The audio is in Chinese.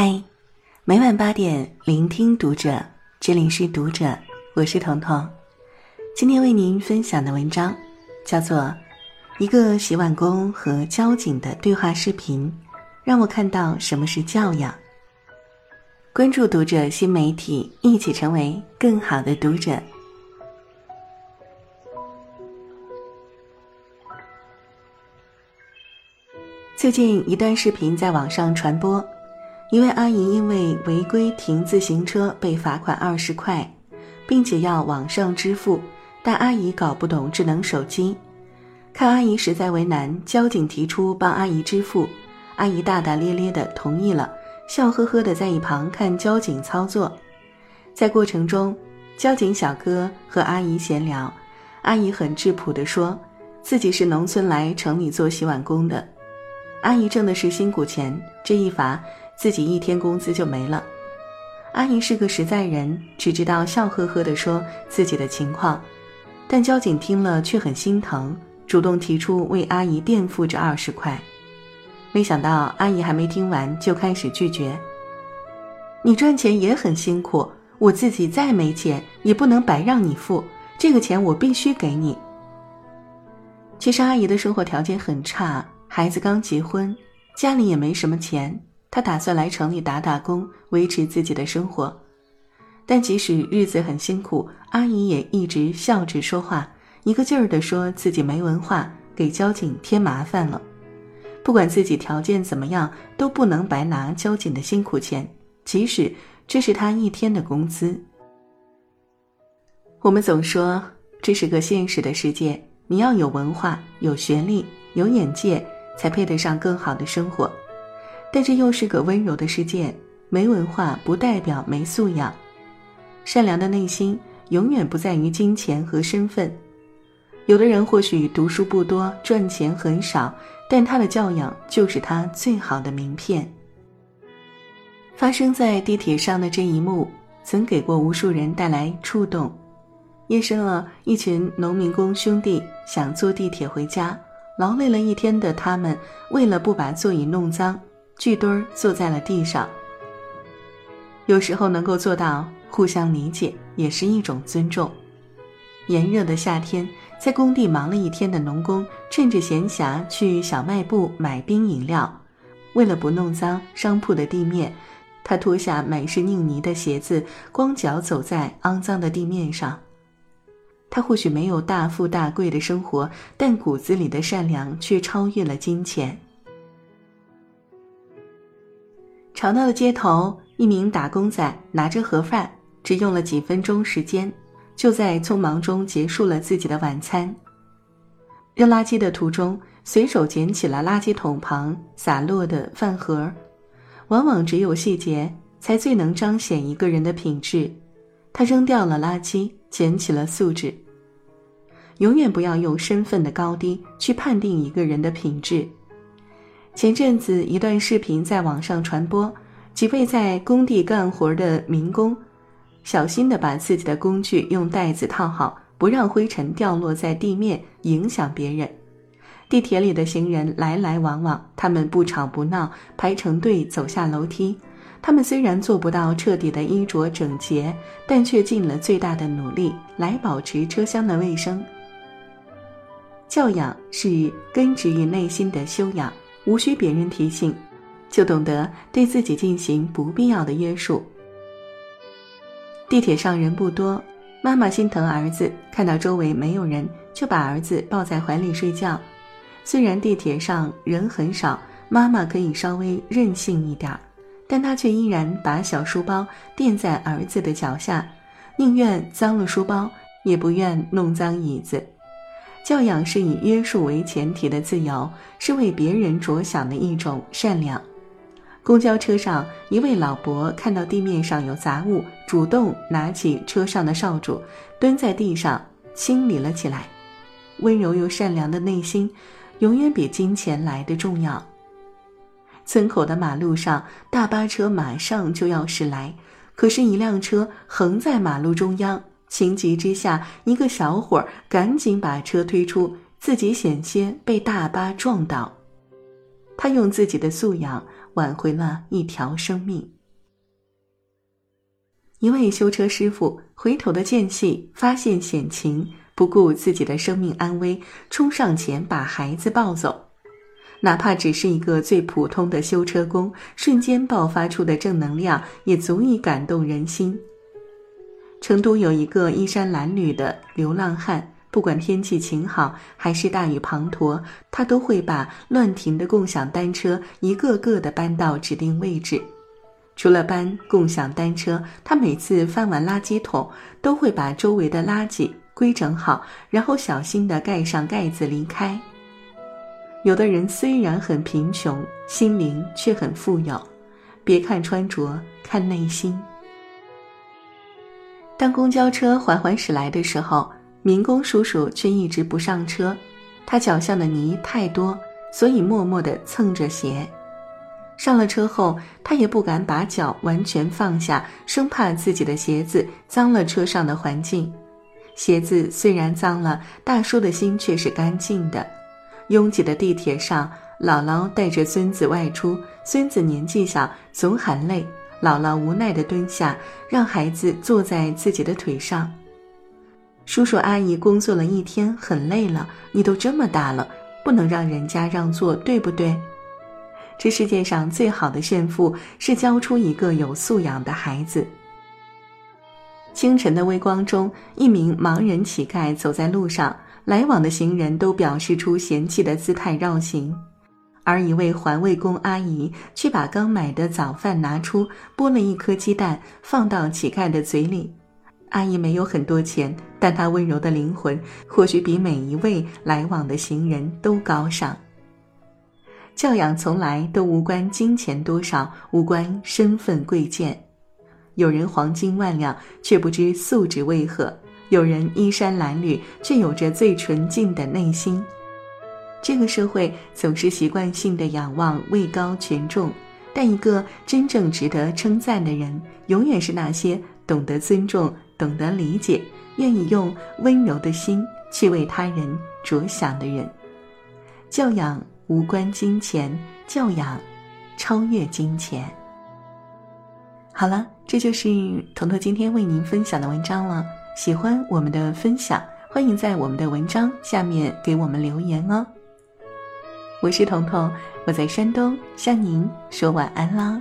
嗨，每晚八点聆听读者，这里是读者，我是彤彤。今天为您分享的文章叫做《一个洗碗工和交警的对话视频》，让我看到什么是教养。关注读者新媒体，一起成为更好的读者。最近一段视频在网上传播。一位阿姨因为违规停自行车被罚款二十块，并且要网上支付，但阿姨搞不懂智能手机。看阿姨实在为难，交警提出帮阿姨支付，阿姨大大咧咧的同意了，笑呵呵的在一旁看交警操作。在过程中，交警小哥和阿姨闲聊，阿姨很质朴的说，自己是农村来城里做洗碗工的，阿姨挣的是辛苦钱，这一罚。自己一天工资就没了，阿姨是个实在人，只知道笑呵呵地说自己的情况，但交警听了却很心疼，主动提出为阿姨垫付这二十块。没想到阿姨还没听完就开始拒绝。你赚钱也很辛苦，我自己再没钱也不能白让你付，这个钱我必须给你。其实阿姨的生活条件很差，孩子刚结婚，家里也没什么钱。他打算来城里打打工，维持自己的生活，但即使日子很辛苦，阿姨也一直笑着说话，一个劲儿地说自己没文化，给交警添麻烦了。不管自己条件怎么样，都不能白拿交警的辛苦钱，即使这是他一天的工资。我们总说这是个现实的世界，你要有文化、有学历、有眼界，才配得上更好的生活。但这又是个温柔的世界，没文化不代表没素养。善良的内心永远不在于金钱和身份。有的人或许读书不多，赚钱很少，但他的教养就是他最好的名片。发生在地铁上的这一幕，曾给过无数人带来触动。夜深了，一群农民工兄弟想坐地铁回家，劳累了一天的他们，为了不把座椅弄脏。聚堆儿坐在了地上。有时候能够做到互相理解，也是一种尊重。炎热的夏天，在工地忙了一天的农工，趁着闲暇去小卖部买冰饮料。为了不弄脏商铺的地面，他脱下满是泥泥的鞋子，光脚走在肮脏的地面上。他或许没有大富大贵的生活，但骨子里的善良却超越了金钱。吵闹的街头，一名打工仔拿着盒饭，只用了几分钟时间，就在匆忙中结束了自己的晚餐。扔垃圾的途中，随手捡起了垃圾桶旁洒落的饭盒。往往只有细节，才最能彰显一个人的品质。他扔掉了垃圾，捡起了素质。永远不要用身份的高低去判定一个人的品质。前阵子，一段视频在网上传播，几位在工地干活的民工，小心地把自己的工具用袋子套好，不让灰尘掉落在地面，影响别人。地铁里的行人来来往往，他们不吵不闹，排成队走下楼梯。他们虽然做不到彻底的衣着整洁，但却尽了最大的努力来保持车厢的卫生。教养是根植于内心的修养。无需别人提醒，就懂得对自己进行不必要的约束。地铁上人不多，妈妈心疼儿子，看到周围没有人，就把儿子抱在怀里睡觉。虽然地铁上人很少，妈妈可以稍微任性一点，但她却依然把小书包垫在儿子的脚下，宁愿脏了书包，也不愿弄脏椅子。教养是以约束为前提的自由，是为别人着想的一种善良。公交车上，一位老伯看到地面上有杂物，主动拿起车上的扫帚，蹲在地上清理了起来。温柔又善良的内心，永远比金钱来的重要。村口的马路上，大巴车马上就要驶来，可是，一辆车横在马路中央。情急之下，一个小伙儿赶紧把车推出，自己险些被大巴撞倒。他用自己的素养挽回了一条生命。一位修车师傅回头的间隙，发现险情，不顾自己的生命安危，冲上前把孩子抱走。哪怕只是一个最普通的修车工，瞬间爆发出的正能量，也足以感动人心。成都有一个衣衫褴褛的流浪汉，不管天气晴好还是大雨滂沱，他都会把乱停的共享单车一个个的搬到指定位置。除了搬共享单车，他每次翻完垃圾桶，都会把周围的垃圾规整好，然后小心地盖上盖子离开。有的人虽然很贫穷，心灵却很富有。别看穿着，看内心。当公交车缓缓驶来的时候，民工叔叔却一直不上车，他脚下的泥太多，所以默默地蹭着鞋。上了车后，他也不敢把脚完全放下，生怕自己的鞋子脏了车上的环境。鞋子虽然脏了，大叔的心却是干净的。拥挤的地铁上，姥姥带着孙子外出，孙子年纪小，总喊累，姥姥无奈地蹲下，让孩子坐在自己的腿上。叔叔阿姨工作了一天，很累了，你都这么大了，不能让人家让座，对不对？这世界上最好的炫富是教出一个有素养的孩子。清晨的微光中，一名盲人乞丐走在路上，来往的行人都表示出嫌弃的姿态绕行，而一位环卫工阿姨却把刚买的早饭拿出，剥了一颗鸡蛋放到乞丐的嘴里。阿姨没有很多钱，但她温柔的灵魂或许比每一位来往的行人都高尚。教养从来都无关金钱多少，无关身份贵贱。有人黄金万两，却不知素质为何；有人衣衫褴褛，却有着最纯净的内心。这个社会总是习惯性的仰望位高权重，但一个真正值得称赞的人，永远是那些懂得尊重、懂得理解、愿意用温柔的心去为他人着想的人。教养。无关金钱，教养超越金钱。好了，这就是彤彤今天为您分享的文章了。喜欢我们的分享，欢迎在我们的文章下面给我们留言哦。我是彤彤，我在山东向您说晚安啦。